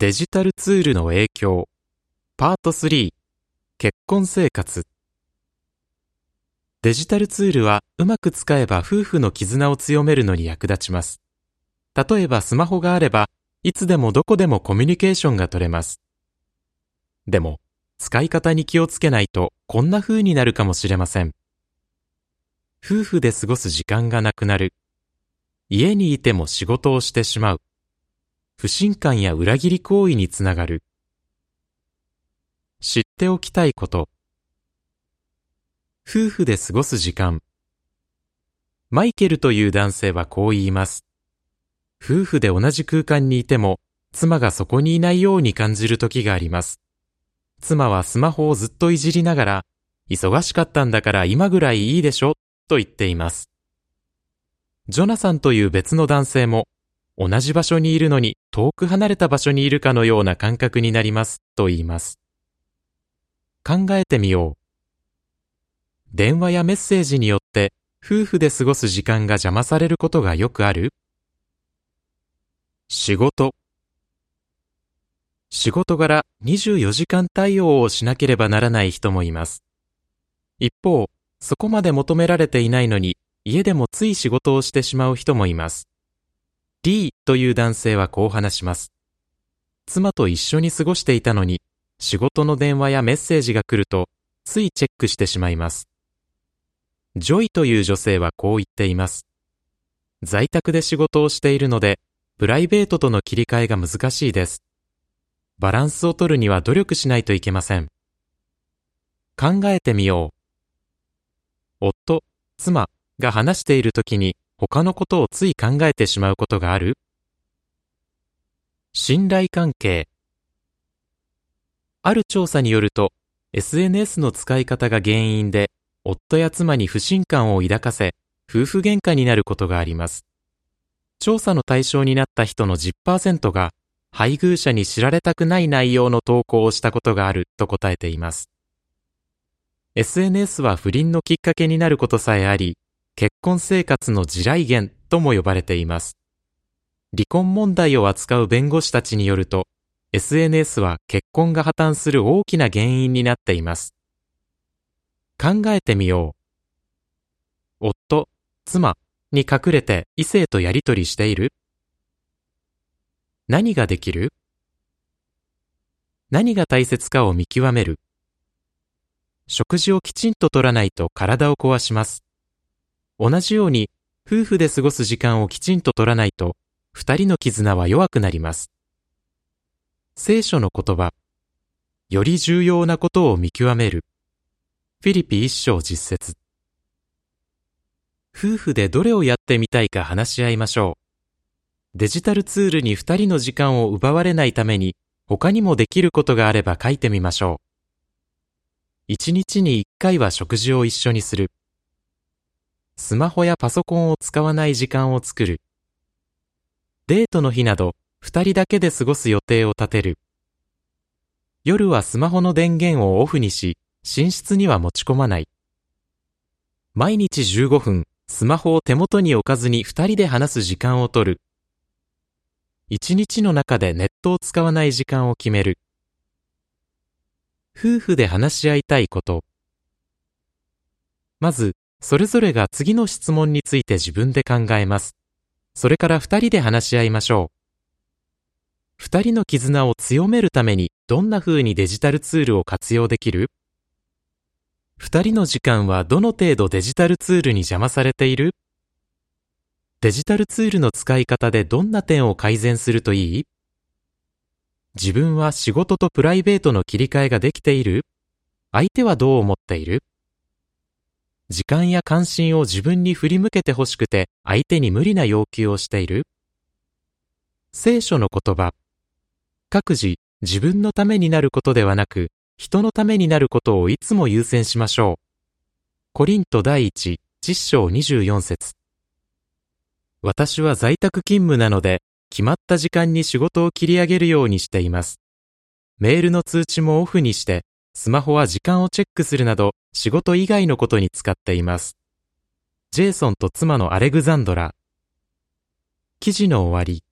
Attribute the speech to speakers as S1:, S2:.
S1: デジタルツールの影響パート3結婚生活デジタルツールはうまく使えば夫婦の絆を強めるのに役立ちます。例えばスマホがあればいつでもどこでもコミュニケーションが取れます。でも使い方に気をつけないとこんな風になるかもしれません。夫婦で過ごす時間がなくなる。家にいても仕事をしてしまう。不信感や裏切り行為につながる。知っておきたいこと。夫婦で過ごす時間。マイケルという男性はこう言います。夫婦で同じ空間にいても、妻がそこにいないように感じる時があります。妻はスマホをずっといじりながら、忙しかったんだから今ぐらいいいでしょ、と言っています。ジョナサンという別の男性も、同じ場所にいるのに遠く離れた場所にいるかのような感覚になります、と言います。考えてみよう。電話やメッセージによって夫婦で過ごす時間が邪魔されることがよくある？仕事。仕事柄24時間対応をしなければならない人もいます。一方、そこまで求められていないのに家でもつい仕事をしてしまう人もいます。リーという男性はこう話します。妻と一緒に過ごしていたのに仕事の電話やメッセージが来るとついチェックしてしまいます。ジョイという女性はこう言っています。在宅で仕事をしているので、プライベートとの切り替えが難しいです。バランスを取るには努力しないといけません。考えてみよう。夫、妻が話している時に他のことをつい考えてしまうことがある？信頼関係。ある調査によると、SNS の使い方が原因で、夫や妻に不信感を抱かせ、夫婦喧嘩になることがあります。調査の対象になった人の10%が、配偶者に知られたくない内容の投稿をしたことがあると答えています。SNS は不倫のきっかけになることさえあり、結婚生活の地雷原とも呼ばれています。離婚問題を扱う弁護士たちによると、SNS は結婚が破綻する大きな原因になっています。考えてみよう。夫、妻に隠れて異性とやりとりしている？何ができる？何が大切かを見極める？食事をきちんと取らないと体を壊します。同じように、夫婦で過ごす時間をきちんと取らないと、二人の絆は弱くなります。聖書の言葉。より重要なことを見極める。フィリピ一章実説。夫婦でどれをやってみたいか話し合いましょう。デジタルツールに二人の時間を奪われないために、他にもできることがあれば書いてみましょう。一日に一回は食事を一緒にする。スマホやパソコンを使わない時間を作る。デートの日など、二人だけで過ごす予定を立てる。夜はスマホの電源をオフにし、寝室には持ち込まない。毎日15分、スマホを手元に置かずに二人で話す時間を取る。一日の中でネットを使わない時間を決める。夫婦で話し合いたいこと。まず、それぞれが次の質問について自分で考えます。それから二人で話し合いましょう。二人の絆を強めるためにどんな風にデジタルツールを活用できる？二人の時間はどの程度デジタルツールに邪魔されている？デジタルツールの使い方でどんな点を改善するといい？自分は仕事とプライベートの切り替えができている？相手はどう思っている？時間や関心を自分に振り向けて欲しくて相手に無理な要求をしている？聖書の言葉各自自分のためになることではなく人のためになることをいつも優先しましょう。コリント第一、10章24節私は在宅勤務なので、決まった時間に仕事を切り上げるようにしています。メールの通知もオフにして、スマホは時間をチェックするなど、仕事以外のことに使っています。ジェイソンと妻のアレグザンドラ。記事の終わり。